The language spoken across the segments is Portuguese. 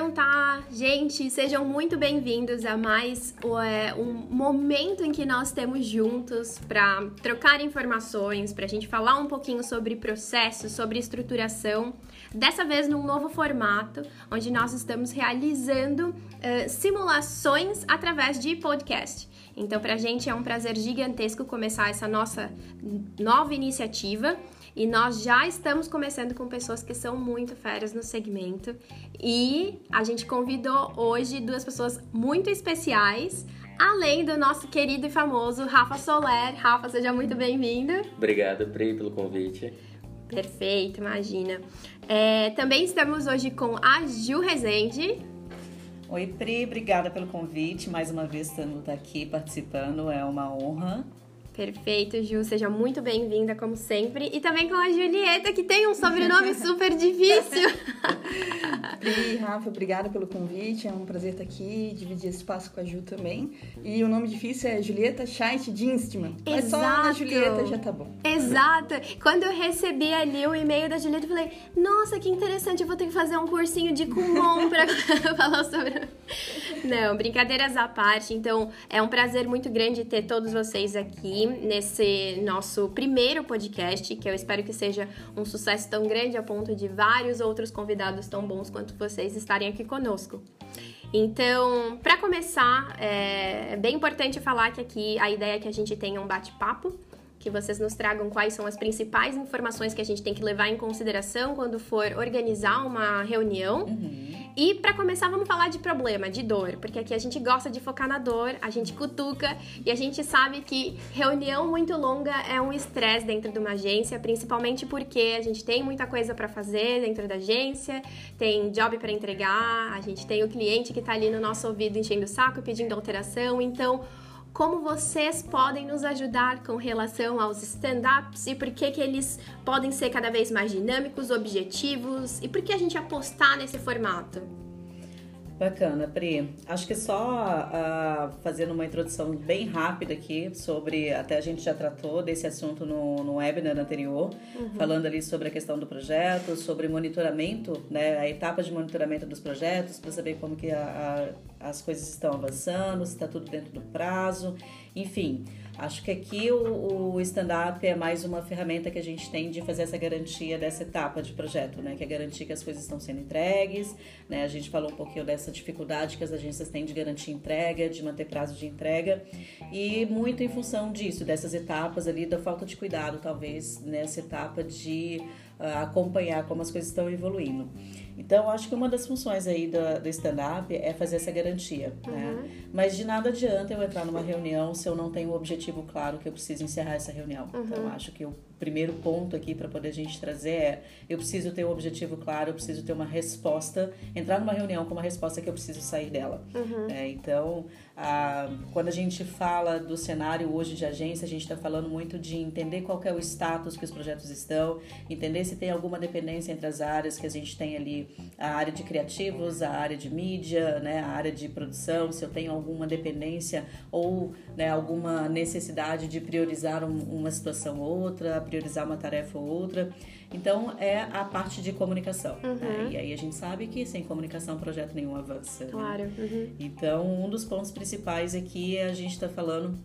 Então tá, gente, sejam muito bem-vindos a mais é, um momento em que nós temos juntos para trocar informações, para a gente falar um pouquinho sobre processos, sobre estruturação. Dessa vez num novo formato, onde nós estamos realizando uh, simulações através de podcast. Então, para a gente é um prazer gigantesco começar essa nossa nova iniciativa. E nós já estamos começando com pessoas que são muito férias no segmento. E a gente convidou hoje duas pessoas muito especiais, além do nosso querido e famoso Rafa Soler. Rafa, seja muito bem-vindo. Obrigado, Pri, pelo convite. Perfeito, imagina. É, também estamos hoje com a Ju Rezende. Oi, Pri, obrigada pelo convite. Mais uma vez estando aqui participando, é uma honra. Perfeito, Ju, seja muito bem-vinda, como sempre. E também com a Julieta, que tem um sobrenome super difícil. E Rafa, obrigada pelo convite. É um prazer estar aqui, dividir esse espaço com a Ju também. E o nome difícil é Julieta Scheidt Dinstmann. Mas só a Julieta já tá bom. Exato. Quando eu recebi ali o e-mail da Julieta, eu falei: Nossa, que interessante, eu vou ter que fazer um cursinho de Kumon pra falar sobre. Não, brincadeiras à parte. Então, é um prazer muito grande ter todos vocês aqui nesse nosso primeiro podcast, que eu espero que seja um sucesso tão grande a ponto de vários outros convidados tão bons quanto vocês estarem aqui conosco. Então, para começar, é bem importante falar que aqui a ideia é que a gente tenha um bate-papo que vocês nos tragam quais são as principais informações que a gente tem que levar em consideração quando for organizar uma reunião. Uhum. E para começar, vamos falar de problema, de dor, porque aqui a gente gosta de focar na dor, a gente cutuca e a gente sabe que reunião muito longa é um estresse dentro de uma agência, principalmente porque a gente tem muita coisa para fazer dentro da agência, tem job para entregar, a gente tem o cliente que está ali no nosso ouvido enchendo o saco, pedindo alteração, então como vocês podem nos ajudar com relação aos stand-ups e por que, que eles podem ser cada vez mais dinâmicos, objetivos e por que a gente apostar nesse formato. Bacana, Pri. Acho que só uh, fazendo uma introdução bem rápida aqui sobre, até a gente já tratou desse assunto no, no webinar anterior, uhum. falando ali sobre a questão do projeto, sobre monitoramento, né, a etapa de monitoramento dos projetos, para saber como que a, a, as coisas estão avançando, se está tudo dentro do prazo, enfim. Acho que aqui o, o stand-up é mais uma ferramenta que a gente tem de fazer essa garantia dessa etapa de projeto, né? Que é garantir que as coisas estão sendo entregues, né? A gente falou um pouquinho dessa dificuldade que as agências têm de garantir entrega, de manter prazo de entrega e muito em função disso, dessas etapas ali, da falta de cuidado, talvez, nessa etapa de uh, acompanhar como as coisas estão evoluindo. Então, acho que uma das funções aí do, do stand-up é fazer essa garantia, né? uhum. né? Mas de nada adianta eu entrar numa reunião se eu não tenho o um objetivo claro que eu preciso encerrar essa reunião. Uhum. Então, acho que o primeiro ponto aqui para poder a gente trazer é eu preciso ter um objetivo claro, eu preciso ter uma resposta, entrar numa reunião com uma resposta que eu preciso sair dela. Uhum. É, então, a, quando a gente fala do cenário hoje de agência, a gente está falando muito de entender qual é o status que os projetos estão, entender se tem alguma dependência entre as áreas que a gente tem ali, a área de criativos, a área de mídia, né, a área de produção, se eu tenho alguma dependência ou né, alguma necessidade de priorizar um, uma situação ou outra, priorizar uma tarefa ou outra. Então, é a parte de comunicação. Né? Uhum. Né? E aí a gente sabe que sem comunicação projeto nenhum avança. Né? Claro. Né? Uhum. Então, um dos pontos principais aqui é a gente está falando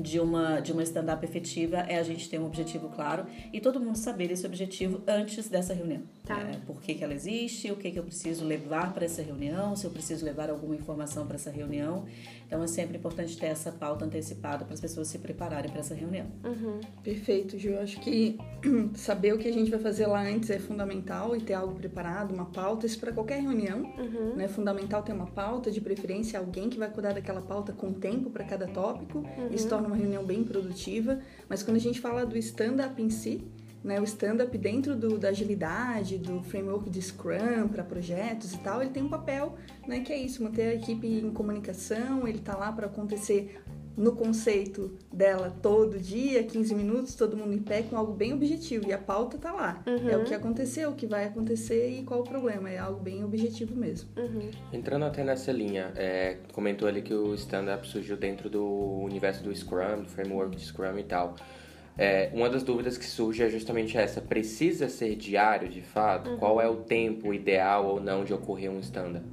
de uma, de uma stand-up efetiva é a gente ter um objetivo claro e todo mundo saber esse objetivo antes dessa reunião. Tá. É, por que, que ela existe, o que, que eu preciso levar para essa reunião, se eu preciso levar alguma informação para essa reunião. Então é sempre importante ter essa pauta antecipada para as pessoas se prepararem para essa reunião. Uhum. Perfeito, Ju. Acho que saber o que a gente vai fazer lá antes é fundamental e ter algo preparado, uma pauta. Isso para qualquer reunião. Uhum. Né? É fundamental ter uma pauta, de preferência alguém que vai cuidar daquela pauta com tempo para cada tópico. Uhum. Isso torna uma reunião bem produtiva. Mas quando a gente fala do stand-up em si, né, o stand-up dentro do, da agilidade, do framework de Scrum para projetos e tal, ele tem um papel, né, que é isso, manter a equipe em comunicação, ele está lá para acontecer no conceito dela todo dia, 15 minutos, todo mundo em pé, com algo bem objetivo. E a pauta tá lá. Uhum. É o que aconteceu, o que vai acontecer e qual o problema. É algo bem objetivo mesmo. Uhum. Entrando até nessa linha, é, comentou ali que o stand-up surgiu dentro do universo do Scrum, do framework de Scrum e tal. É, uma das dúvidas que surge é justamente essa: precisa ser diário de fato? Uhum. Qual é o tempo ideal ou não de ocorrer um stand-up?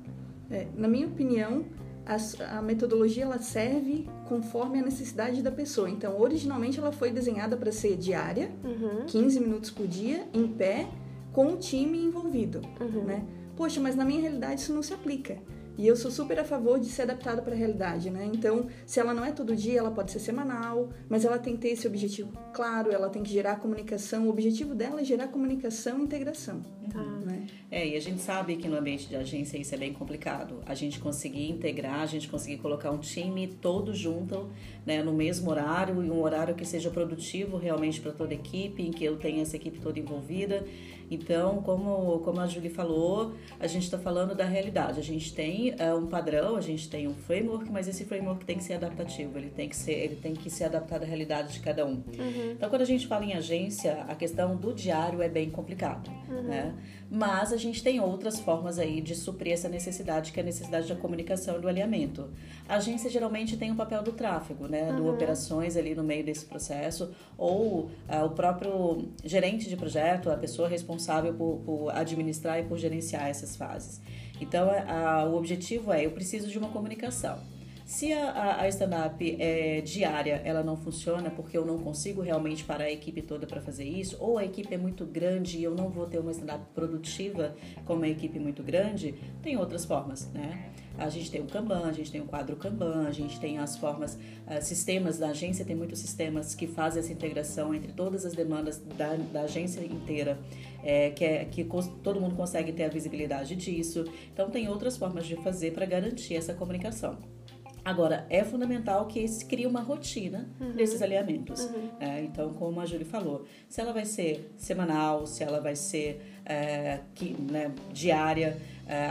É, na minha opinião, a, a, metodologia ela serve conforme a necessidade da pessoa. Então, originalmente ela foi desenhada para ser diária, uhum. 15 minutos por dia, em pé, com o time envolvido, uhum. né? Poxa, mas na minha realidade isso não se aplica. E eu sou super a favor de ser adaptado para a realidade, né? Então, se ela não é todo dia, ela pode ser semanal, mas ela tem que ter esse objetivo claro, ela tem que gerar comunicação. O objetivo dela é gerar comunicação e integração. Tá. Né? É, e a gente sabe que no ambiente de agência isso é bem complicado. A gente conseguir integrar, a gente conseguir colocar um time todo junto, né, no mesmo horário e um horário que seja produtivo realmente para toda a equipe, em que eu tenha essa equipe toda envolvida. Então, como, como a Julie falou, a gente está falando da realidade. A gente tem uh, um padrão, a gente tem um framework, mas esse framework tem que ser adaptativo, ele tem que ser, ele tem que ser adaptado à realidade de cada um. Uhum. Então, quando a gente fala em agência, a questão do diário é bem complicado, uhum. né? Mas a gente tem outras formas aí de suprir essa necessidade, que é a necessidade da comunicação e do alinhamento. A agência geralmente tem o um papel do tráfego, né? Uhum. Do operações ali no meio desse processo, ou uh, o próprio gerente de projeto, a pessoa responsável por, por administrar e por gerenciar essas fases. Então, a, a, o objetivo é, eu preciso de uma comunicação. Se a, a stand-up é diária, ela não funciona porque eu não consigo realmente parar a equipe toda para fazer isso, ou a equipe é muito grande e eu não vou ter uma stand-up produtiva com uma equipe muito grande, tem outras formas, né? A gente tem o Kanban, a gente tem o quadro Kanban, a gente tem as formas, uh, sistemas da agência, tem muitos sistemas que fazem essa integração entre todas as demandas da, da agência inteira, é, que, é, que todo mundo consegue ter a visibilidade disso. Então, tem outras formas de fazer para garantir essa comunicação. Agora, é fundamental que se crie uma rotina uhum. desses alinhamentos. Uhum. É, então, como a Júlia falou, se ela vai ser semanal, se ela vai ser é, que, né, diária,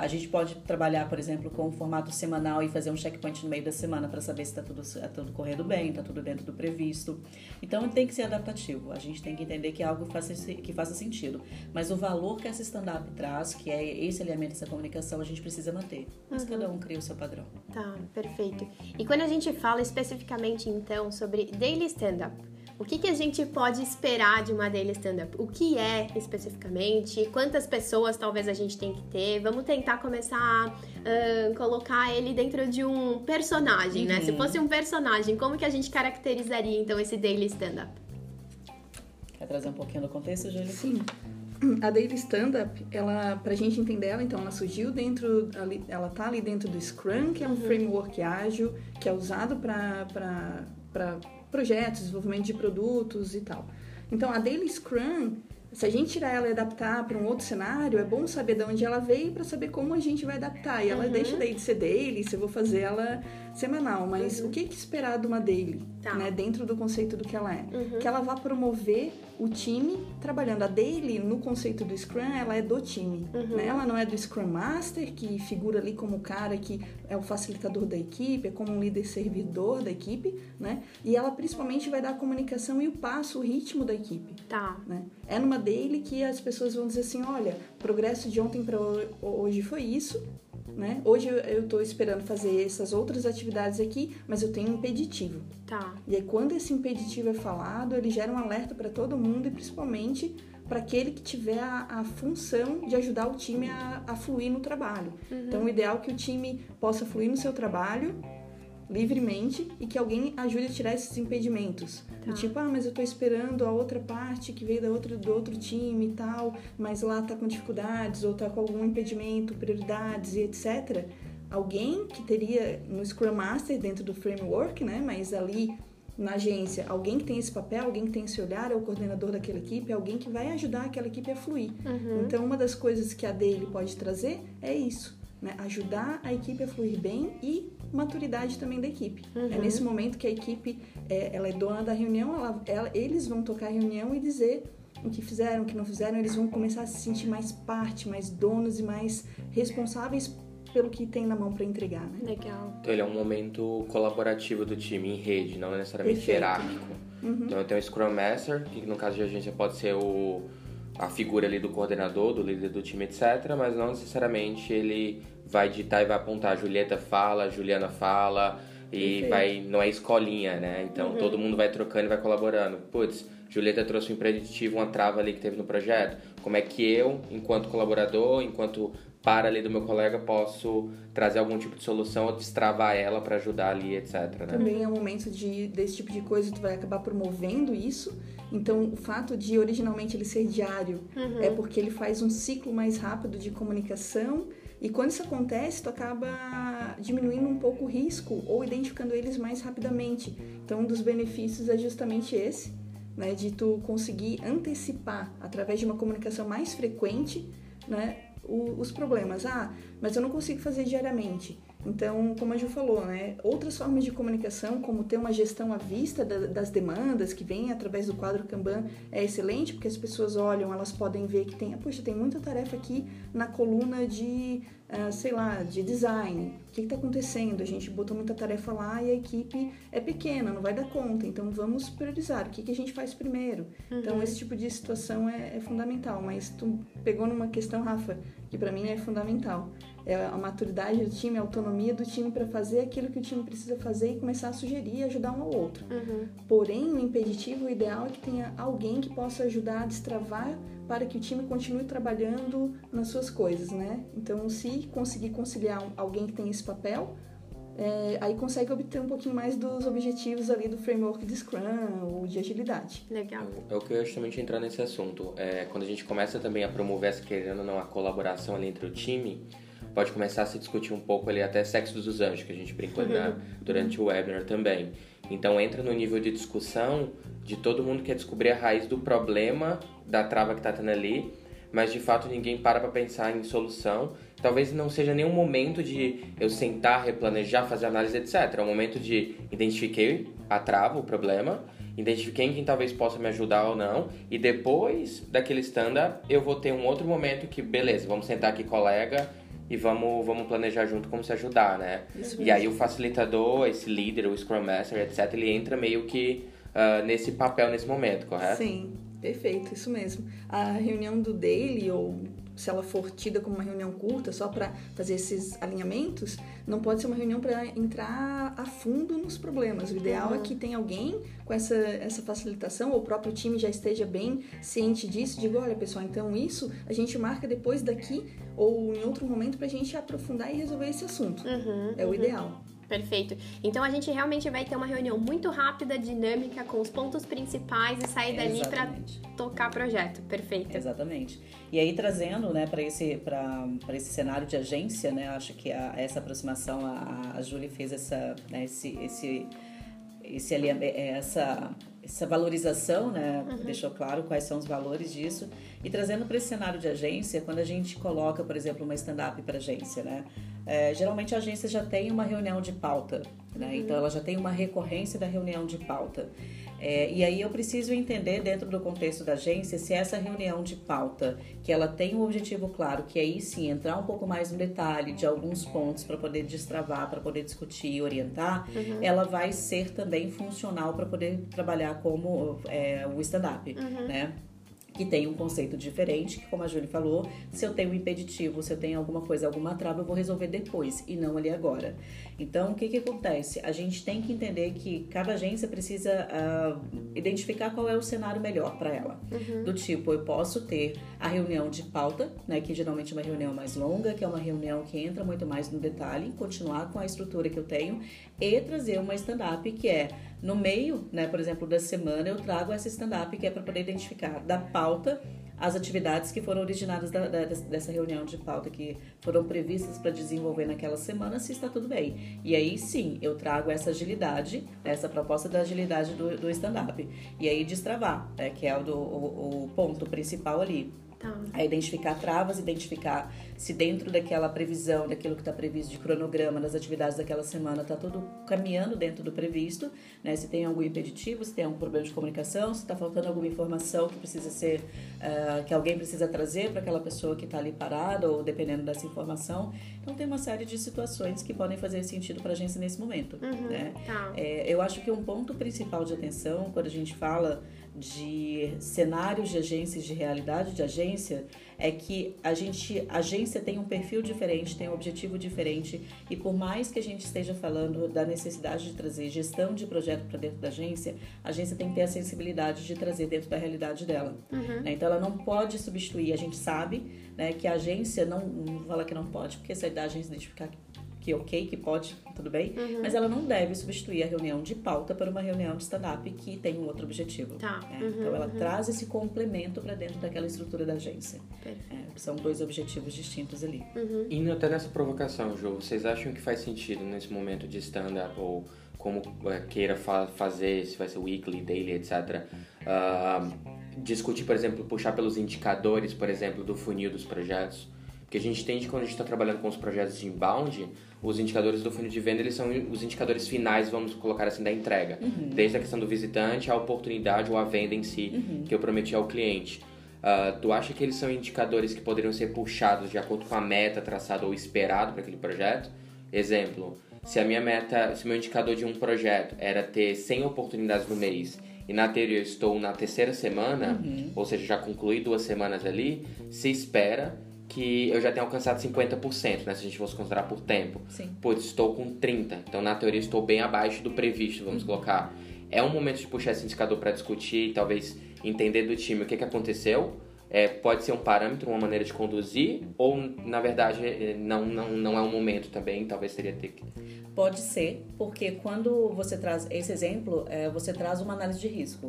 a gente pode trabalhar, por exemplo, com um formato semanal e fazer um checkpoint no meio da semana para saber se está tudo, tá tudo correndo bem, está tudo dentro do previsto. Então tem que ser adaptativo. A gente tem que entender que é algo faça, que faça sentido. Mas o valor que essa stand-up traz, que é esse alinhamento, essa comunicação, a gente precisa manter. Mas uhum. cada um cria o seu padrão. Tá, perfeito. E quando a gente fala especificamente, então, sobre daily stand-up, o que, que a gente pode esperar de uma daily stand-up? O que é especificamente? Quantas pessoas talvez a gente tem que ter? Vamos tentar começar a uh, colocar ele dentro de um personagem, uhum. né? Se uhum. fosse um personagem, como que a gente caracterizaria então esse daily stand-up? Quer trazer um pouquinho do contexto, Júlia? Sim. A Daily Stand-Up, ela, pra gente entender ela, então, ela surgiu dentro, ela tá ali dentro do Scrum, que é um uhum. framework ágil, que é usado para projetos, desenvolvimento de produtos e tal. Então, a Daily Scrum, se a gente tirar ela e adaptar para um outro cenário, é bom saber de onde ela veio para saber como a gente vai adaptar. E ela uhum. deixa daí de ser daily, se eu vou fazer ela semanal. Mas uhum. o que, que esperar de uma daily, tá. né? Dentro do conceito do que ela é. Uhum. Que ela vá promover o time trabalhando. A daily, no conceito do Scrum, ela é do time. Uhum. Né? Ela não é do Scrum Master, que figura ali como o cara que é o facilitador da equipe, é como um líder servidor da equipe, né? E ela principalmente vai dar a comunicação e o passo, o ritmo da equipe. Tá. Né? É numa daily que as pessoas vão dizer assim, olha, progresso de ontem para hoje foi isso, né? Hoje eu estou esperando fazer essas outras atividades aqui, mas eu tenho um impeditivo. Tá. E aí quando esse impeditivo é falado, ele gera um alerta para todo mundo e principalmente para aquele que tiver a, a, função de ajudar o time a, a fluir no trabalho. Uhum. Então, o ideal é que o time possa fluir no seu trabalho livremente e que alguém ajude a tirar esses impedimentos. Tá. tipo, ah, mas eu tô esperando a outra parte que veio da outra, do outro time e tal, mas lá tá com dificuldades ou tá com algum impedimento, prioridades e etc. Alguém que teria no Scrum Master dentro do framework, né, mas ali na agência, alguém que tem esse papel, alguém que tem esse olhar, é o coordenador daquela equipe, é alguém que vai ajudar aquela equipe a fluir. Uhum. Então, uma das coisas que a dele pode trazer é isso, né? ajudar a equipe a fluir bem e maturidade também da equipe. É uhum. É nesse momento que a equipe é, ela é dona da reunião, ela, ela, eles vão tocar a reunião e dizer o que fizeram, o que não fizeram, eles vão começar a se sentir mais parte, mais donos e mais responsáveis pelo que tem na mão para entregar, né? Legal. Então ele é um momento colaborativo do time em rede, não necessariamente Perfeito. hierárquico. Uhum. Então eu tenho o Scrum Master, que no caso de agência pode ser o a figura ali do coordenador, do líder do time, etc. Mas não necessariamente ele vai ditar e vai apontar. Julieta fala, Juliana fala, e vai não é escolinha, né? Então uhum. todo mundo vai trocando e vai colaborando. Putz, Julieta trouxe um impeditivo, uma trava ali que teve no projeto. Como é que eu, enquanto colaborador, enquanto para ali do meu colega, posso trazer algum tipo de solução ou destravar ela para ajudar ali, etc. Né? Também é um momento de, desse tipo de coisa, tu vai acabar promovendo isso. Então, o fato de originalmente ele ser diário uhum. é porque ele faz um ciclo mais rápido de comunicação. E quando isso acontece, tu acaba diminuindo um pouco o risco ou identificando eles mais rapidamente. Então, um dos benefícios é justamente esse né, de tu conseguir antecipar através de uma comunicação mais frequente, né, os problemas. Ah, mas eu não consigo fazer diariamente. Então, como a Ju falou, né, outras formas de comunicação, como ter uma gestão à vista da, das demandas que vem através do quadro Kanban, é excelente, porque as pessoas olham, elas podem ver que tem, puxa, tem muita tarefa aqui na coluna de, uh, sei lá, de design. O que está acontecendo? A gente botou muita tarefa lá e a equipe é pequena, não vai dar conta. Então, vamos priorizar. O que, que a gente faz primeiro? Então, uhum. Então, esse tipo de situação é, é fundamental. Mas tu pegou numa questão, Rafa, que para mim é fundamental é a maturidade do time, a autonomia do time para fazer aquilo que o time precisa fazer e começar a sugerir e ajudar um ao outro. Uhum. Porém, o impeditivo, o ideal é que tenha alguém que possa ajudar a destravar para que o time continue trabalhando nas suas coisas, né? Então, se conseguir conciliar alguém que tem esse papel, é, aí consegue obter um pouquinho mais dos objetivos ali do framework de Scrum ou de agilidade. Legal. É o que eu ia justamente entrar nesse assunto. É, quando a gente começa também a promover essa, querendo ou não, a colaboração ali entre o time, pode começar a se discutir um pouco ali até sexo dos anjos, que a gente brincou uhum. durante o webinar também. Então entra no nível de discussão de todo mundo quer descobrir a raiz do problema da trava que está tendo ali, mas de fato ninguém para para pensar em solução. Talvez não seja nenhum momento de eu sentar, replanejar, fazer análise, etc. É um momento de identifiquei a trava, o problema, identifiquei quem talvez possa me ajudar ou não, e depois daquele stand-up eu vou ter um outro momento que, beleza, vamos sentar aqui, colega, e vamos, vamos planejar junto como se ajudar, né? Isso e aí o facilitador, esse líder, o Scrum Master, etc., ele entra meio que uh, nesse papel nesse momento, correto? Sim, perfeito, isso mesmo. A reunião do daily ou se ela for tida como uma reunião curta, só para fazer esses alinhamentos, não pode ser uma reunião para entrar a fundo nos problemas. O ideal é uhum. é que tenha alguém com essa, essa facilitação, ou o próprio time já esteja bem ciente disso, diga, olha pessoal, então isso a gente marca depois daqui ou em outro momento para a gente aprofundar e resolver esse assunto. Uhum, é o uhum. ideal. Perfeito. Então a gente realmente vai ter uma reunião muito rápida, dinâmica, com os pontos principais e sair dali para tocar projeto. Perfeito. Exatamente. E aí trazendo, né, para esse para esse cenário de agência, né, acho que a, essa aproximação a, a Júlia fez essa né, esse esse esse essa essa valorização, né? Uhum. Deixou claro quais são os valores disso. E trazendo para esse cenário de agência, quando a gente coloca, por exemplo, uma stand-up para agência, né? É, geralmente a agência já tem uma reunião de pauta, né? Uhum. Então ela já tem uma recorrência da reunião de pauta. É, e aí eu preciso entender dentro do contexto da agência se essa reunião de pauta, que ela tem um objetivo claro, que aí sim entrar um pouco mais no detalhe de alguns pontos para poder destravar, para poder discutir e orientar, uhum. ela vai ser também funcional para poder trabalhar como é, o stand-up, uhum. né? Que tem um conceito diferente, que como a Júlia falou, se eu tenho um impeditivo, se eu tenho alguma coisa, alguma trava, eu vou resolver depois e não ali agora. Então, o que que acontece? A gente tem que entender que cada agência precisa uh, identificar qual é o cenário melhor para ela. Uhum. Do tipo, eu posso ter a reunião de pauta, né, que geralmente é uma reunião mais longa, que é uma reunião que entra muito mais no detalhe, continuar com a estrutura que eu tenho e trazer uma stand-up que é no meio, né, por exemplo, da semana, eu trago essa stand-up que é para poder identificar da pauta as atividades que foram originadas da, da, dessa reunião de pauta, que foram previstas para desenvolver naquela semana, se está tudo bem. E aí sim, eu trago essa agilidade, essa proposta da agilidade do, do stand-up. E aí destravar, né, que é o, do, o, o ponto principal ali. Tá. É identificar travas, identificar se dentro daquela previsão, daquilo que está previsto de cronograma, das atividades daquela semana, está tudo caminhando dentro do previsto, né? Se tem algum impeditivo, se tem algum problema de comunicação, se está faltando alguma informação que precisa ser, uh, que alguém precisa trazer para aquela pessoa que está ali parada, ou dependendo dessa informação. Então tem uma série de situações que podem fazer sentido para a agência nesse momento, uhum, né? Tá. É, eu acho que um ponto principal de atenção quando a gente fala de cenários de agências, de realidade de agência, é que a gente, a agência tem um perfil diferente, tem um objetivo diferente e por mais que a gente esteja falando da necessidade de trazer gestão de projeto para dentro da agência, a agência tem que ter a sensibilidade de trazer dentro da realidade dela. Uhum. Né? Então ela não pode substituir, a gente sabe né, que a agência não, não fala que não pode, porque se a agência identificar que ok, que pode, tudo bem, uhum. mas ela não deve substituir a reunião de pauta para uma reunião de stand-up que tem um outro objetivo. Tá. Né? Uhum, então ela uhum. traz esse complemento para dentro daquela estrutura da agência. É, são dois objetivos distintos ali. Uhum. Indo até nessa provocação, Ju, vocês acham que faz sentido nesse momento de stand-up ou como é, queira fa fazer, se vai ser weekly, daily, etc. Uh, discutir, por exemplo, puxar pelos indicadores, por exemplo, do funil dos projetos. Porque a gente entende que quando a gente está trabalhando com os projetos de inbound, os indicadores do funil de venda eles são os indicadores finais, vamos colocar assim, da entrega. Uhum. Desde a questão do visitante, a oportunidade ou a venda em si, uhum. que eu prometi ao cliente. Uh, tu acha que eles são indicadores que poderiam ser puxados de acordo com a meta traçada ou esperado para aquele projeto? Exemplo, se a minha meta, se meu indicador de um projeto era ter 100 oportunidades no mês e na eu estou na terceira semana, uhum. ou seja, já concluí duas semanas ali, se espera que eu já tenho alcançado 50%, né? Se a gente fosse considerar por tempo. Sim. Putz, estou com 30%. Então, na teoria, estou bem abaixo do previsto, vamos uhum. colocar. É um momento de puxar esse indicador para discutir, talvez entender do time o que, que aconteceu. É, pode ser um parâmetro, uma maneira de conduzir, ou na verdade é, não, não, não é um momento também, talvez seria ter que. Pode ser, porque quando você traz esse exemplo, é, você traz uma análise de risco.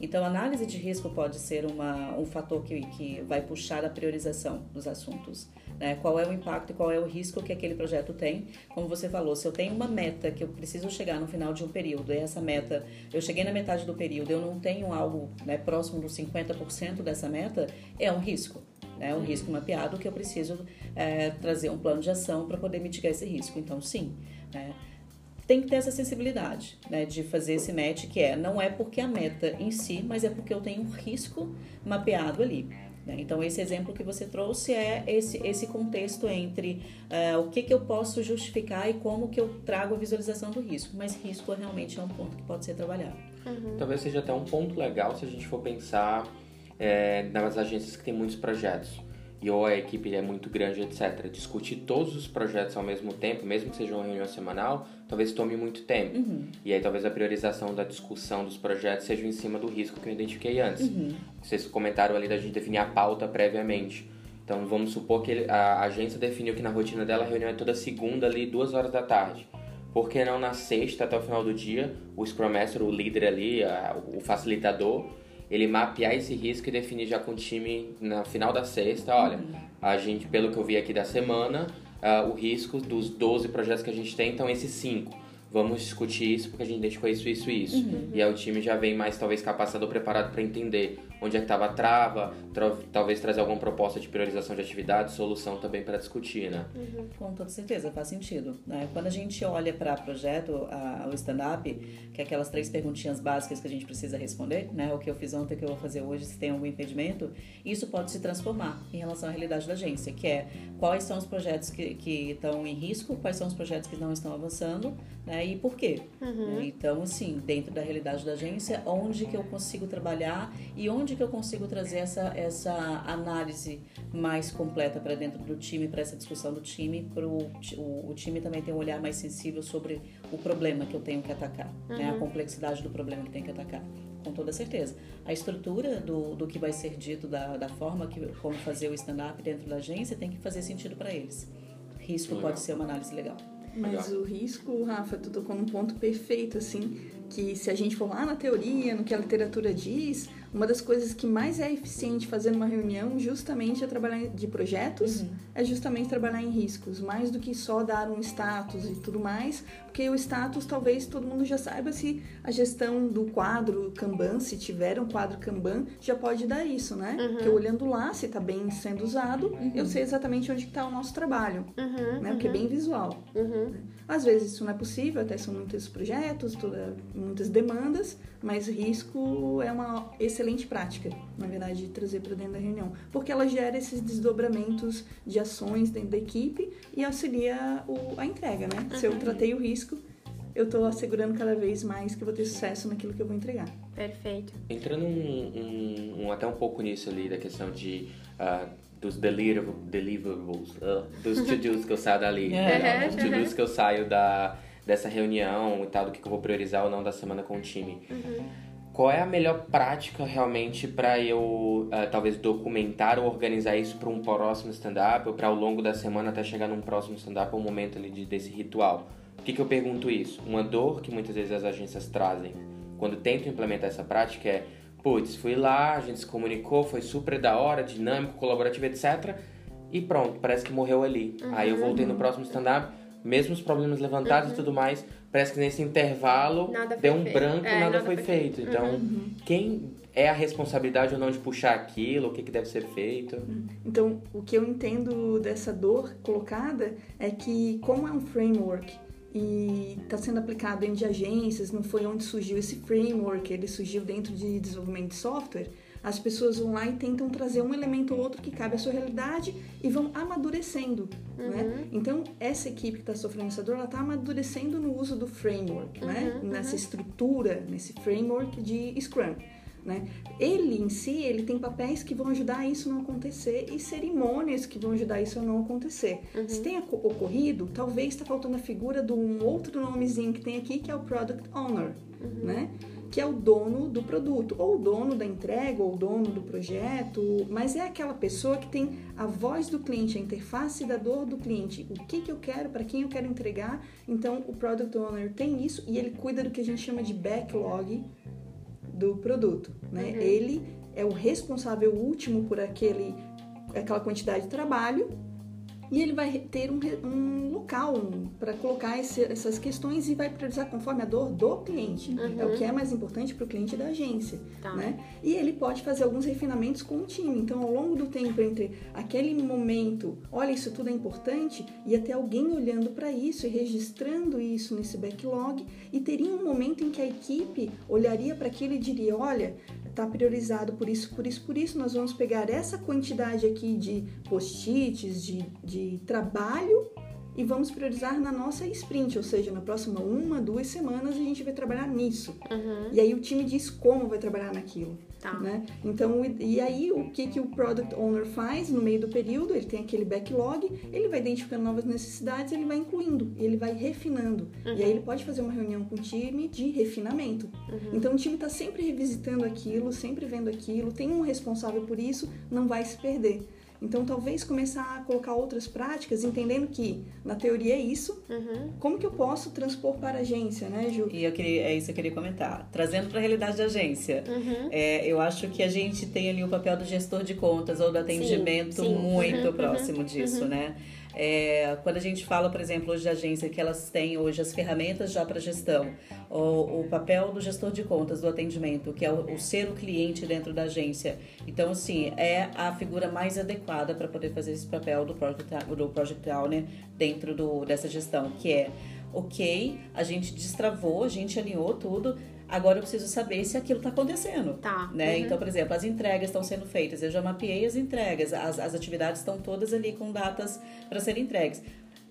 Então, análise de risco pode ser uma, um fator que, que vai puxar a priorização dos assuntos. Né? Qual é o impacto e qual é o risco que aquele projeto tem? Como você falou, se eu tenho uma meta que eu preciso chegar no final de um período, e essa meta, eu cheguei na metade do período, eu não tenho algo né, próximo dos 50% dessa meta, é um risco. É um risco mapeado que eu preciso é, trazer um plano de ação para poder mitigar esse risco. Então, sim. Né? Tem que ter essa sensibilidade, né, de fazer esse match que é não é porque a meta em si, mas é porque eu tenho um risco mapeado ali. Né? Então esse exemplo que você trouxe é esse esse contexto entre uh, o que que eu posso justificar e como que eu trago a visualização do risco, mas risco realmente é um ponto que pode ser trabalhado. Uhum. Talvez seja até um ponto legal se a gente for pensar é, nas agências que têm muitos projetos e ou a equipe é muito grande, etc. Discutir todos os projetos ao mesmo tempo, mesmo que seja uma reunião semanal, talvez tome muito tempo. Uhum. E aí talvez a priorização da discussão dos projetos seja em cima do risco que eu identifiquei antes. Uhum. Vocês comentaram ali da gente definir a pauta previamente. Então vamos supor que a agência definiu que na rotina dela a reunião é toda segunda ali, duas horas da tarde. Por que não na sexta até o final do dia, o Scrum Master, o líder ali, o facilitador, ele mapear esse risco e definir já com o time no final da sexta, olha, uhum. a gente, pelo que eu vi aqui da semana, uh, o risco dos 12 projetos que a gente tem, então esses 5 vamos discutir isso porque a gente identificou isso, isso e isso. Uhum. E aí o time já vem mais, talvez, capacitado ou preparado para entender onde é que estava a trava, tra talvez trazer alguma proposta de priorização de atividade, solução também para discutir, né? Uhum. Com toda certeza, faz sentido. Né? Quando a gente olha para projeto, a, o stand-up, que é aquelas três perguntinhas básicas que a gente precisa responder, né? O que eu fiz ontem, o que eu vou fazer hoje, se tem algum impedimento, isso pode se transformar em relação à realidade da agência, que é quais são os projetos que, que estão em risco, quais são os projetos que não estão avançando, né? E por quê? Uhum. Então, assim, dentro da realidade da agência, onde que eu consigo trabalhar e onde que eu consigo trazer essa, essa análise mais completa para dentro do time, para essa discussão do time, para o, o time também ter um olhar mais sensível sobre o problema que eu tenho que atacar, uhum. né? A uhum. complexidade do problema que tem que atacar com toda certeza. A estrutura do, do que vai ser dito, da, da forma que como fazer o stand-up dentro da agência, tem que fazer sentido para eles. Risco legal. pode ser uma análise legal. Mas legal. o risco, Rafa, tu tocou num ponto perfeito, assim, que se a gente for lá na teoria, no que a literatura diz, uma das coisas que mais é eficiente fazer numa reunião justamente é trabalhar de projetos, uhum. é justamente trabalhar em riscos, mais do que só dar um status e tudo mais, porque o status talvez todo mundo já saiba se a gestão do quadro Kanban, se tiver um quadro Kanban, já pode dar isso, né? Uhum. Porque olhando lá, se está bem sendo usado, uhum. eu sei exatamente onde está o nosso trabalho, uhum. né? Porque é bem visual. Uhum. Às vezes isso não é possível, até são muitos projetos, toda, muitas demandas, mas risco é uma excelente prática, na verdade, de trazer para dentro da reunião, porque ela gera esses desdobramentos de ações dentro da equipe e auxilia o, a entrega, né? Uhum. Se eu tratei o risco, eu tô assegurando cada vez mais que eu vou ter sucesso naquilo que eu vou entregar. Perfeito. Entrando um, um, um, até um pouco nisso ali, da questão de... Uh, dos deliver, deliverables, uh, dos to-dos que eu saio dali, É. né? Uhum, dos to-dos que eu saio da, dessa reunião e tal, do que eu vou priorizar ou não da semana com o time. Qual é a melhor prática realmente para eu, uh, talvez, documentar ou organizar isso para um próximo stand-up ou para ao longo da semana até chegar num próximo stand-up, um momento ali de, desse ritual? Por que, que eu pergunto isso? Uma dor que muitas vezes as agências trazem quando tentam implementar essa prática é putz, fui lá, a gente se comunicou, foi super da hora, dinâmico, colaborativo, etc. E pronto, parece que morreu ali. Aí eu voltei no próximo stand-up, mesmos problemas levantados e tudo mais, parece que nesse intervalo deu um feito. branco, É, nada, nada foi foi feito. Então, quem é a responsabilidade ou não de puxar aquilo, o que, que deve ser feito? Então, o que eu entendo dessa dor colocada é que, como é um framework e está sendo aplicado dentro de agências, não foi onde surgiu esse framework, ele surgiu dentro de desenvolvimento de software, as pessoas vão lá e tentam trazer um elemento ou outro que cabe à sua realidade e vão amadurecendo, né? Então, essa equipe que está sofrendo essa dor, ela está amadurecendo no uso do framework, né? Nessa estrutura, nesse framework de Scrum. Né? Ele em si, ele tem papéis que vão ajudar isso a não acontecer e cerimônias que vão ajudar isso a não acontecer. Se tem aco- ocorrido, talvez está faltando a figura de um outro nomezinho que tem aqui, que é o Product Owner, né? Que é o dono do produto, ou o dono da entrega, ou o dono do projeto, mas é aquela pessoa que tem a voz do cliente, a interface da dor do cliente, o que, que eu quero, para quem eu quero entregar. Então, o Product Owner tem isso e ele cuida do que a gente chama de backlog do produto, né? Ele é o responsável último por aquele, aquela quantidade de trabalho e ele vai ter um, um local para colocar esse- essas questões e vai priorizar conforme a dor do cliente. É o que é mais importante para o cliente da agência, Tá. né? E ele pode fazer alguns refinamentos com o time. Então, ao longo do tempo entre aquele momento, olha, isso tudo é importante, e até alguém olhando para isso e registrando isso nesse backlog, e teria um momento em que a equipe olharia para aquilo e diria, olha, está priorizado por isso, por isso, por isso, nós vamos pegar essa quantidade aqui de post-its, de, de trabalho e vamos priorizar na nossa sprint, ou seja, na próxima uma, duas semanas a gente vai trabalhar nisso. E aí o time diz como vai trabalhar naquilo. Tá. Né? Então, e- aí o que, que o Product Owner faz no meio do período? Ele tem aquele backlog, ele vai identificando novas necessidades, ele vai incluindo, ele vai refinando. E aí ele pode fazer uma reunião com o time de refinamento. Então o time está sempre revisitando aquilo, sempre vendo aquilo, tem um responsável por isso, não vai se perder. Então talvez começar a colocar outras práticas, entendendo que na teoria é isso, como que eu posso transpor para a agência, né, Ju? E eu queria, é isso que eu queria comentar. Trazendo para a realidade da agência, é, eu acho que a gente tem ali o papel do gestor de contas ou do atendimento sim. muito Uhum, próximo disso, né? É, quando a gente fala, por exemplo, hoje de agência, que elas têm hoje as ferramentas já para gestão, o, o papel do gestor de contas, do atendimento, que é o, o ser o cliente dentro da agência. Então, assim, é a figura mais adequada para poder fazer esse papel do Project, do project Owner dentro do, dessa gestão, que é, ok, a gente destravou, a gente alinhou tudo, agora eu preciso saber se aquilo está acontecendo. Tá. Né? Uhum. Então, por exemplo, as entregas estão sendo feitas, eu já mapeei as entregas, as, as atividades estão todas ali com datas para serem entregues.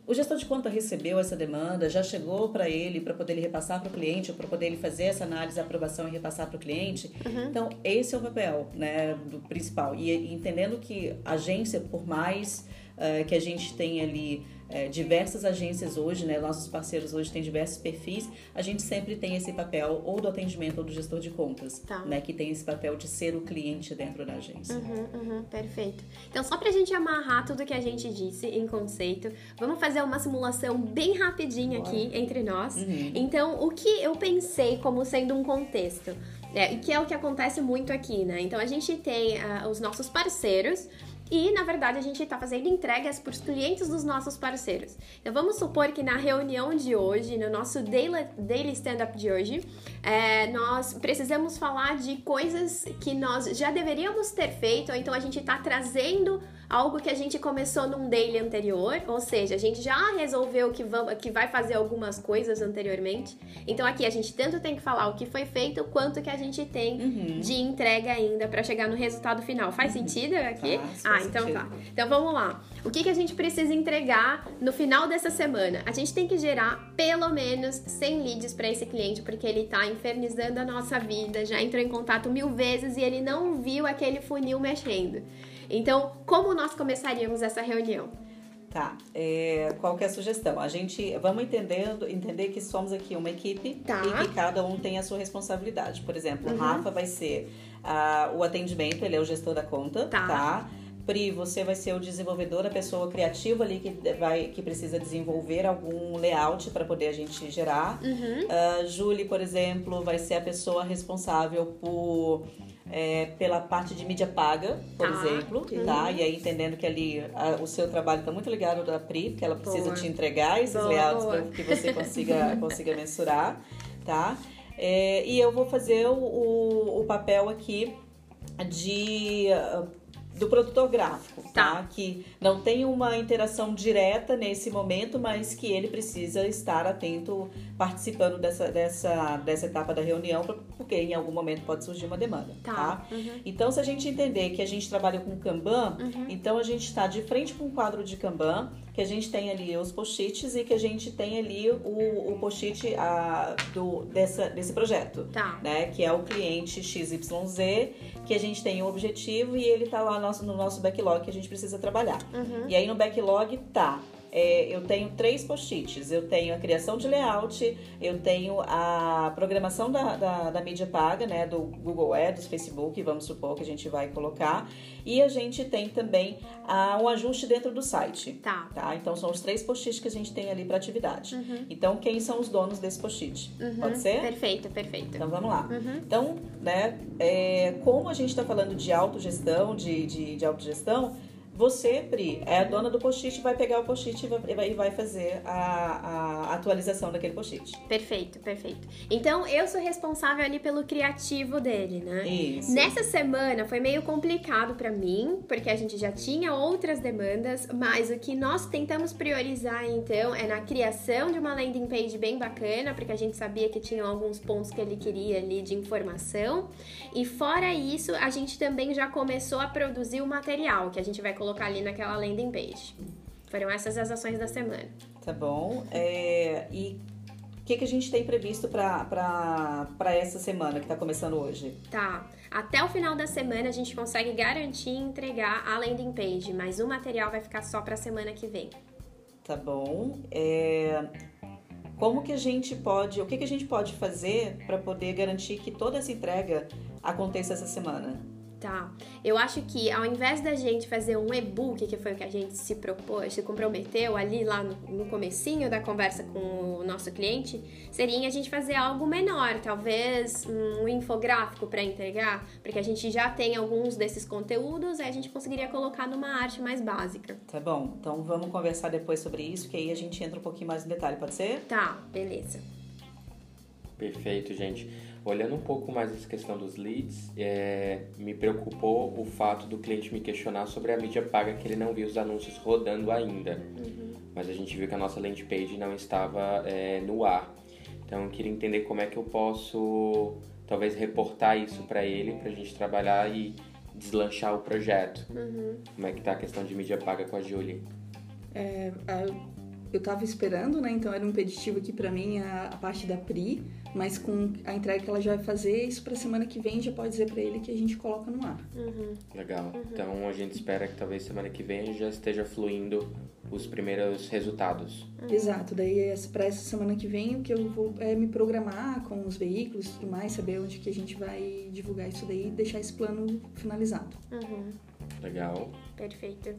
O gestor de conta recebeu essa demanda, já chegou para ele para poder ele repassar para o cliente, ou para poder ele fazer essa análise, aprovação e repassar para o cliente. Então, esse é o papel né, do principal. E entendendo que a agência, por mais eh, que a gente tenha ali eh, diversas agências hoje, né, nossos parceiros hoje têm diversos perfis, a gente sempre tem esse papel ou do atendimento ou do gestor de contas, Tá. né, que tem esse papel de ser o cliente dentro da agência. Uhum, uhum, perfeito. Então, só pra gente amarrar tudo que a gente disse em conceito, vamos fazer uma simulação bem rapidinha aqui entre nós. Então, o que eu pensei como sendo um contexto, é, que é o que acontece muito aqui, né? Então, a gente tem ah, os nossos parceiros. E, na verdade, a gente está fazendo entregas para os clientes dos nossos parceiros. Então, vamos supor que na reunião de hoje, no nosso daily, daily stand-up de hoje, é, nós precisamos falar de coisas que nós já deveríamos ter feito, ou então a gente está trazendo algo que a gente começou num daily anterior, ou seja, a gente já resolveu que, vamos, que vai fazer algumas coisas anteriormente. Então aqui a gente tanto tem que falar o que foi feito, quanto que a gente tem de entrega ainda para chegar no resultado final. Faz sentido aqui? Faz, ah, então sentido. tá. Então vamos lá. O que, que a gente precisa entregar no final dessa semana? A gente tem que gerar pelo menos 100 leads para esse cliente, porque ele tá infernizando a nossa vida, já entrou em contato mil vezes e ele não viu aquele funil mexendo. Então, como nós começaríamos essa reunião? Tá. É, qual que é a sugestão? A gente vamos entendendo, entender que somos aqui uma equipe Tá. e que cada um tem a sua responsabilidade. Por exemplo, o Rafa vai ser ah, o atendimento, ele é o gestor da conta, Tá. tá? Pri, você vai ser o desenvolvedor, a pessoa criativa ali que vai que precisa desenvolver algum layout para poder a gente gerar. Uhum. A Julie, por exemplo, vai ser a pessoa responsável por é, pela parte de mídia paga, por Tá. exemplo, tá? E aí entendendo que ali a- o seu trabalho está muito ligado da Pri, porque ela precisa Boa. te entregar esses Boa, layouts para que você consiga consiga mensurar, tá? É, e eu vou fazer o, o, o papel aqui de ah, do produtor gráfico, Tá. tá? Que não tem uma interação direta nesse momento, mas que ele precisa estar atento, participando dessa, dessa, dessa etapa da reunião, porque em algum momento pode surgir uma demanda, Tá. tá? Uhum. Então, se a gente entender que a gente trabalha com Kanban, então a gente está de frente com um quadro de Kanban, que a gente tem ali os post-its e que a gente tem ali o, o post-it do, dessa, desse projeto Tá. né? Que é o cliente XYZ, que a gente tem um objetivo e ele tá lá no nosso, no nosso backlog que a gente precisa trabalhar. Uhum. E aí no backlog tá. É, eu tenho três post-its. Eu tenho a criação de layout, eu tenho a programação da, da, da mídia paga, né? Do Google Ads, Facebook, vamos supor que a gente vai colocar. E a gente tem também ah, um ajuste dentro do site. Tá. Tá? Então são os três post-its que a gente tem ali para atividade. Então quem são os donos desse post-it? Pode ser? Perfeito, perfeito. Então vamos lá. Uhum. Então, né, é, como a gente está falando de autogestão, de, de, de autogestão, você, Pri, é a dona do post-it, vai pegar o post-it e vai, fazer a, a atualização daquele post-it. Perfeito, perfeito. Então eu sou responsável ali pelo criativo dele, né? Isso. Nessa semana foi meio complicado pra mim, porque a gente já tinha outras demandas, mas o que nós tentamos priorizar então é na criação de uma landing page bem bacana, porque a gente sabia que tinham alguns pontos que ele queria ali de informação. E fora isso, a gente também já começou a produzir o material que a gente vai colocar ali naquela landing page. Foram essas as ações da semana. Tá bom. É, e o que, que a gente tem previsto para essa semana que está começando hoje? Tá. Até o final da semana a gente consegue garantir e entregar a landing page, mas o material vai ficar só pra semana que vem. Tá bom. É, como que a gente pode, o que, que a gente pode fazer para poder garantir que toda essa entrega aconteça essa semana? Tá. Eu acho que ao invés da gente fazer um e-book, que foi o que a gente se propôs, se comprometeu ali lá no, no comecinho da conversa com o nosso cliente, seria a gente fazer algo menor, talvez um infográfico para entregar, porque a gente já tem alguns desses conteúdos, aí a gente conseguiria colocar numa arte mais básica. Tá bom, então vamos conversar depois sobre isso, que aí a gente entra um pouquinho mais no detalhe, pode ser? Tá, beleza. Perfeito, gente. Olhando um pouco mais essa questão dos leads, é, me preocupou o fato do cliente me questionar sobre a mídia paga, que ele não viu os anúncios rodando ainda. Mas a gente viu que a nossa landing page não estava é, no ar. Então eu queria entender como é que eu posso, talvez, reportar isso para ele, para a gente trabalhar e deslanchar o projeto. Como é que tá a questão de mídia paga com a Julie? É, a- eu tava esperando, né? Então era um impeditivo aqui pra mim a, a parte da Pri, mas com a entrega que ela já vai fazer, isso pra semana que vem já pode dizer pra ele que a gente coloca no ar. Legal. Então a gente espera que talvez semana que vem já esteja fluindo os primeiros resultados. Exato, daí essa- pra essa semana que vem o que eu vou é me programar com os veículos e tudo mais, saber onde que a gente vai divulgar isso daí e deixar esse plano finalizado. Uhum. Legal. Perfeito.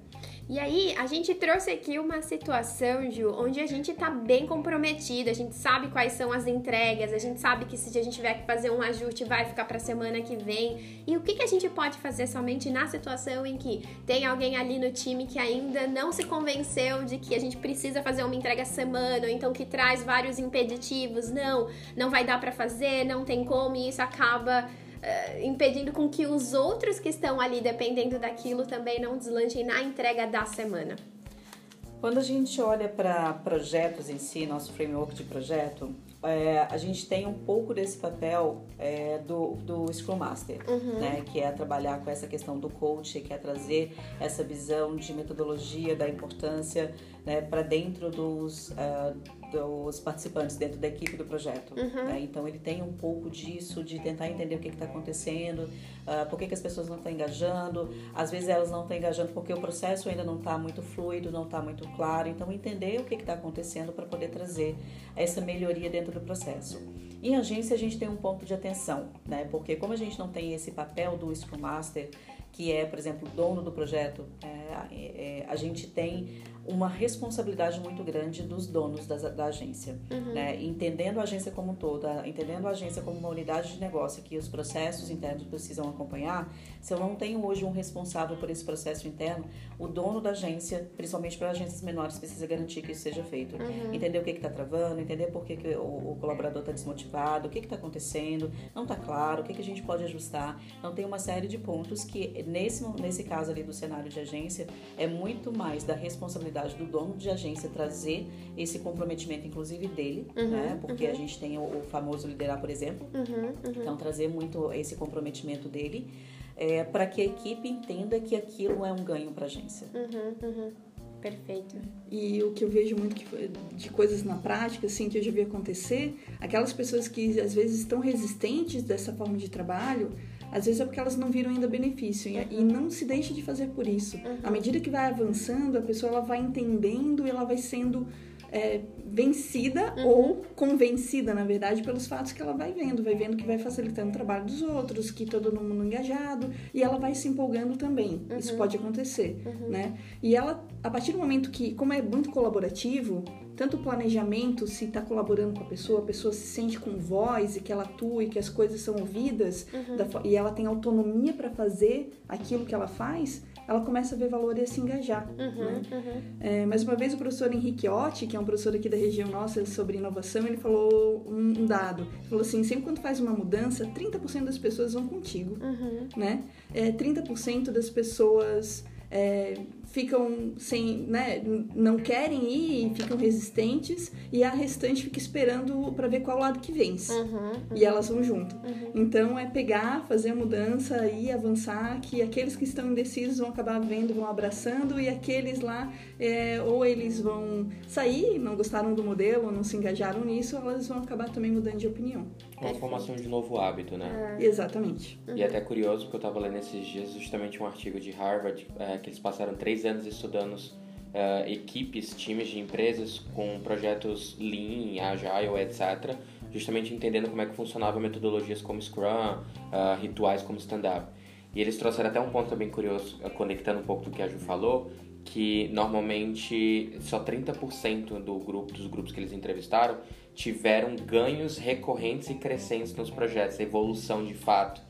E aí, a gente trouxe aqui uma situação, Ju, onde a gente tá bem comprometido, a gente sabe quais são as entregas, a gente sabe que se a gente tiver que fazer um ajuste, vai ficar pra semana que vem. E o que, que a gente pode fazer somente na situação em que tem alguém ali no time que ainda não se convenceu de que a gente precisa fazer uma entrega semana, ou então que traz vários impeditivos, não, não vai dar pra fazer, não tem como, e isso acaba eh, impedindo com que os outros que estão ali dependendo daquilo também não deslanchem na entrega da semana. Quando a gente olha para projetos em si, nosso framework de projeto, é, a gente tem um pouco desse papel é, do, do Scrum Master, uhum. né? Que é trabalhar com essa questão do coach, que é trazer essa visão de metodologia, da importância né, para dentro dos, uh, dos participantes, dentro da equipe do projeto. Uhum. Né? Então ele tem um pouco disso, de tentar entender o que está acontecendo, uh, por que, que as pessoas não estão engajando, às vezes elas não estão engajando porque o processo ainda não está muito fluido, não está muito claro. Então entender o que está acontecendo para poder trazer essa melhoria dentro do processo. Em agência a gente tem um ponto de atenção, né? Porque como a gente não tem esse papel do Scrum Master, que é, por exemplo, o dono do projeto, é, é, a gente tem uma responsabilidade muito grande dos donos da, da agência, uhum. né? entendendo a agência como um todo, entendendo a agência como uma unidade de negócio que os processos internos precisam acompanhar. Se eu não tenho hoje um responsável por esse processo interno, o dono da agência, principalmente para agências menores, precisa garantir que isso seja feito. Uhum. Entender o que está travando, entender por que, que o, o colaborador está desmotivado, o que está acontecendo, não está claro, o que, que a gente pode ajustar. Então tem uma série de pontos que nesse nesse caso ali do cenário de agência é muito mais da responsabilidade do dono de agência trazer esse comprometimento, inclusive dele, uhum, né? Porque uhum. a gente tem o, o, famoso liderar, por exemplo. Uhum, uhum. então, trazer muito esse comprometimento dele é, para que a equipe entenda que aquilo é um ganho para a agência. Uhum, Perfeito. E o que eu vejo muito que, de coisas na prática, assim, que eu já vi acontecer, aquelas pessoas que às vezes estão resistentes dessa forma de trabalho, às vezes é porque elas não viram ainda benefício uhum. e não se deixa de fazer por isso. Uhum. À medida que vai avançando, a pessoa ela vai entendendo e ela vai sendo é, vencida uhum. ou convencida, na verdade, pelos fatos que ela vai vendo. Vai vendo que vai facilitando o trabalho dos outros, que todo mundo engajado, e ela vai se empolgando também. Uhum. Isso pode acontecer, uhum. né? E ela, a partir do momento que, como é muito colaborativo, tanto o planejamento, se está colaborando com a pessoa, a pessoa se sente com voz e que ela atua e que as coisas são ouvidas uhum. da, e ela tem autonomia para fazer aquilo que ela faz, ela começa a ver valor e a se engajar. Uhum, né? uhum. É, mais uma vez, o professor Henrique Otti, que é um professor aqui da região nossa sobre inovação, ele falou um, um dado. Ele falou assim, sempre quando faz uma mudança, 30% das pessoas vão contigo, uhum. né? É, 30% das pessoas é, ficam sem, né, não querem ir, ficam resistentes e a restante fica esperando para ver qual lado que vence. Uhum, uhum. E elas vão junto. Uhum. Então é pegar, fazer a mudança e avançar, que aqueles que estão indecisos vão acabar vendo, vão abraçando e aqueles lá é, ou eles vão sair, não gostaram do modelo, não se engajaram nisso, elas vão acabar também mudando de opinião. Uma formação de novo hábito, né? É. Exatamente. E é até curioso, porque eu estava lendo esses dias justamente um artigo de Harvard, é, que eles passaram três anos estudando uh, equipes, times de empresas com projetos Lean, Agile, etc., justamente entendendo como é que funcionava metodologias como Scrum, uh, rituais como stand-up. E eles trouxeram até um ponto também curioso, conectando um pouco do que a Ju falou, que normalmente só 30% do grupo, dos grupos que eles entrevistaram tiveram ganhos recorrentes e crescentes nos projetos, evolução de fato.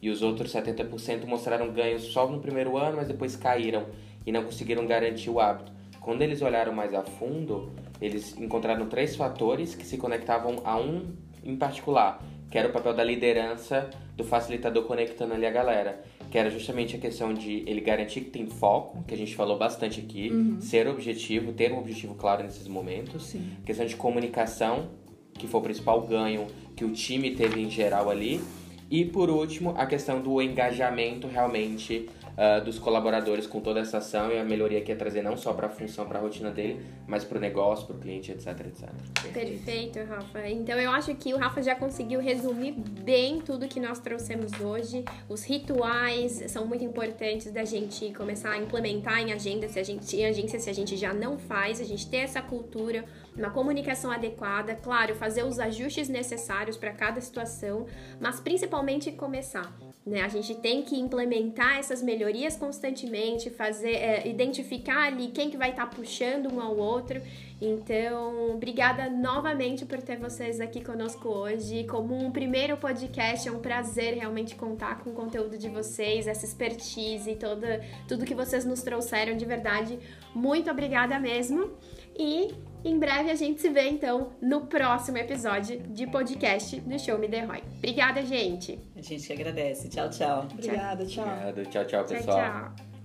E os outros 70% mostraram ganhos só no primeiro ano, mas depois caíram e não conseguiram garantir o hábito. Quando eles olharam mais a fundo, eles encontraram três fatores que se conectavam a um em particular, que era o papel da liderança do facilitador conectando ali a galera que era justamente a questão de ele garantir que tem foco, que a gente falou bastante aqui, uhum. ser objetivo, ter um objetivo claro nesses momentos, Sim. questão de comunicação, que foi o principal ganho que o time teve em geral ali, e por último, a questão do engajamento realmente uh, dos colaboradores com toda essa ação e a melhoria que ia trazer não só para a função, para a rotina dele, mas para o negócio, para o cliente, etc, etc. Perfeito, Rafa. Então eu acho que o Rafa já conseguiu resumir bem tudo que nós trouxemos hoje. Os rituais são muito importantes da gente começar a implementar em agenda, se a gente, em agência se a gente já não faz, a gente ter essa cultura, uma comunicação adequada, claro, fazer os ajustes necessários para cada situação, mas principalmente começar. Né? A gente tem que implementar essas melhorias constantemente, fazer, é, identificar ali quem que vai estar tá puxando um ao outro. Então, obrigada novamente por ter vocês aqui conosco hoje. Como um primeiro podcast, é um prazer realmente contar com o conteúdo de vocês, essa expertise, toda, tudo que vocês nos trouxeram de verdade. Muito obrigada mesmo. E em breve a gente se vê então no próximo episódio de podcast do Show Me The Roy. Obrigada, gente. A gente que agradece. Tchau, tchau. Obrigada, tchau. Obrigado, tchau, tchau, pessoal. Tchau, tchau.